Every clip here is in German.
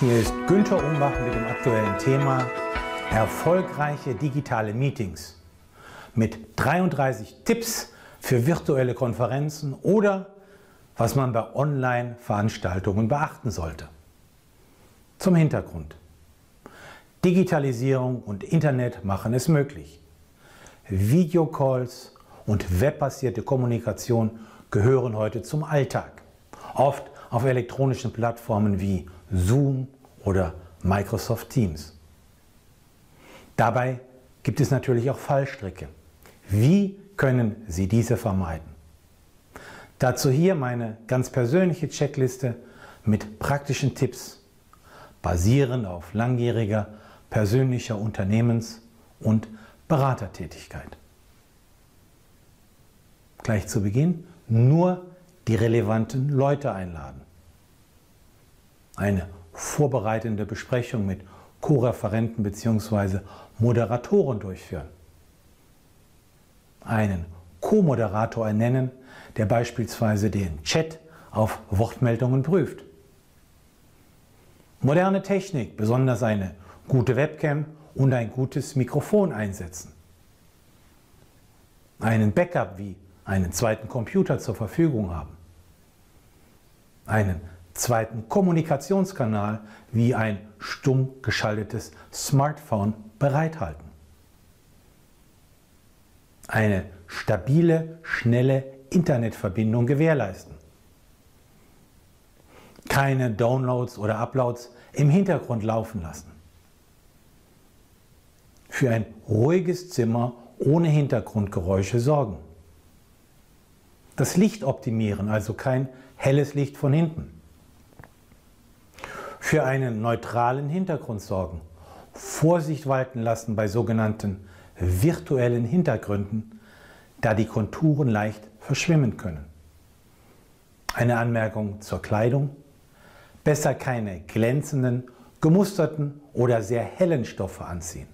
Hier ist Günther Umbach mit dem aktuellen Thema Erfolgreiche digitale Meetings mit 33 Tipps für virtuelle Konferenzen oder was man bei Online-Veranstaltungen beachten sollte. Zum Hintergrund. Digitalisierung und Internet machen es möglich. Videocalls und webbasierte Kommunikation gehören heute zum Alltag. Oft auf elektronischen Plattformen wie Zoom oder Microsoft Teams. Dabei gibt es natürlich auch Fallstricke. Wie können Sie diese vermeiden? Dazu hier meine ganz persönliche Checkliste mit praktischen Tipps, basierend auf langjähriger persönlicher Unternehmens- und Beratertätigkeit. Gleich zu Beginn nur die relevanten Leute einladen eine vorbereitende Besprechung mit Co-Referenten bzw. Moderatoren durchführen. Einen Co-Moderator ernennen, der beispielsweise den Chat auf Wortmeldungen prüft. Moderne Technik, besonders eine gute Webcam und ein gutes Mikrofon einsetzen. Einen Backup wie einen zweiten Computer zur Verfügung haben. Einen zweiten Kommunikationskanal wie ein stumm geschaltetes Smartphone bereithalten. Eine stabile, schnelle Internetverbindung gewährleisten. Keine Downloads oder Uploads im Hintergrund laufen lassen. Für ein ruhiges Zimmer ohne Hintergrundgeräusche sorgen. Das Licht optimieren, also kein helles Licht von hinten für einen neutralen Hintergrund sorgen, Vorsicht walten lassen bei sogenannten virtuellen Hintergründen, da die Konturen leicht verschwimmen können. Eine Anmerkung zur Kleidung. Besser keine glänzenden, gemusterten oder sehr hellen Stoffe anziehen.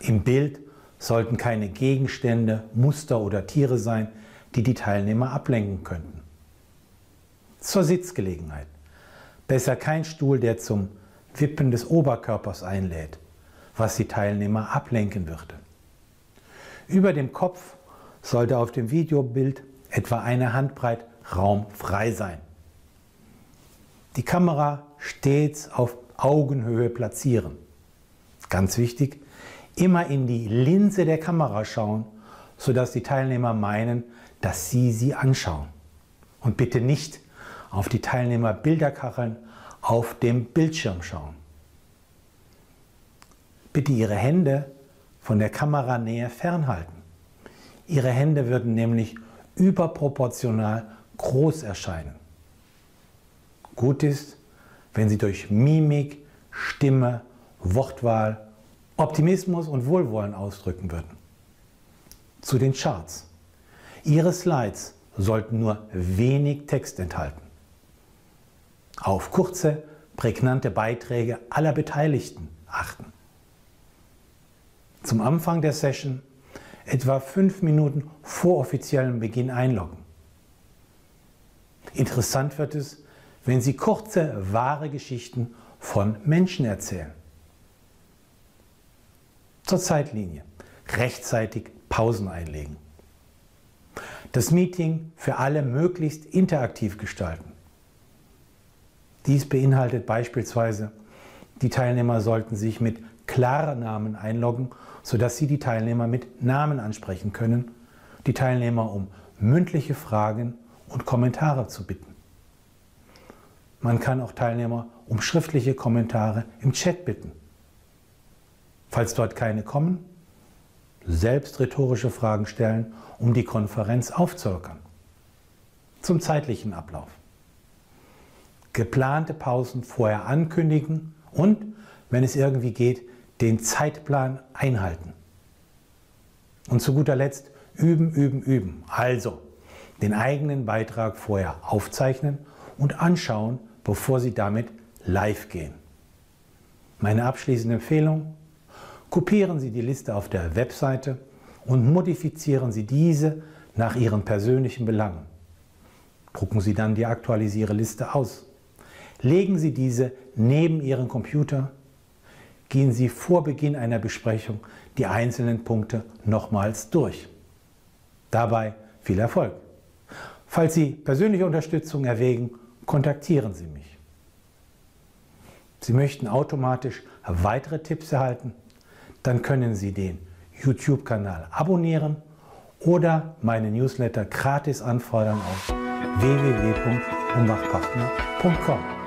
Im Bild sollten keine Gegenstände, Muster oder Tiere sein, die die Teilnehmer ablenken könnten. Zur Sitzgelegenheit. Besser kein Stuhl, der zum Wippen des Oberkörpers einlädt, was die Teilnehmer ablenken würde. Über dem Kopf sollte auf dem Videobild etwa eine Handbreit Raum frei sein. Die Kamera stets auf Augenhöhe platzieren. Ganz wichtig, immer in die Linse der Kamera schauen, sodass die Teilnehmer meinen, dass sie sie anschauen. Und bitte nicht auf die Teilnehmer Bilderkacheln auf dem Bildschirm schauen. Bitte Ihre Hände von der Kameranähe fernhalten. Ihre Hände würden nämlich überproportional groß erscheinen. Gut ist, wenn Sie durch Mimik, Stimme, Wortwahl, Optimismus und Wohlwollen ausdrücken würden. Zu den Charts. Ihre Slides sollten nur wenig Text enthalten auf kurze, prägnante Beiträge aller Beteiligten achten. Zum Anfang der Session etwa fünf Minuten vor offiziellem Beginn einloggen. Interessant wird es, wenn Sie kurze, wahre Geschichten von Menschen erzählen. Zur Zeitlinie. Rechtzeitig Pausen einlegen. Das Meeting für alle möglichst interaktiv gestalten. Dies beinhaltet beispielsweise, die Teilnehmer sollten sich mit Klarnamen einloggen, sodass sie die Teilnehmer mit Namen ansprechen können, die Teilnehmer um mündliche Fragen und Kommentare zu bitten. Man kann auch Teilnehmer um schriftliche Kommentare im Chat bitten. Falls dort keine kommen, selbst rhetorische Fragen stellen, um die Konferenz aufzulockern. Zum zeitlichen Ablauf geplante Pausen vorher ankündigen und, wenn es irgendwie geht, den Zeitplan einhalten. Und zu guter Letzt üben, üben, üben. Also den eigenen Beitrag vorher aufzeichnen und anschauen, bevor Sie damit live gehen. Meine abschließende Empfehlung, kopieren Sie die Liste auf der Webseite und modifizieren Sie diese nach Ihren persönlichen Belangen. Drucken Sie dann die aktualisierte Liste aus. Legen Sie diese neben Ihren Computer. Gehen Sie vor Beginn einer Besprechung die einzelnen Punkte nochmals durch. Dabei viel Erfolg. Falls Sie persönliche Unterstützung erwägen, kontaktieren Sie mich. Sie möchten automatisch weitere Tipps erhalten? Dann können Sie den YouTube-Kanal abonnieren oder meine Newsletter gratis anfordern auf www.umbachpartner.com.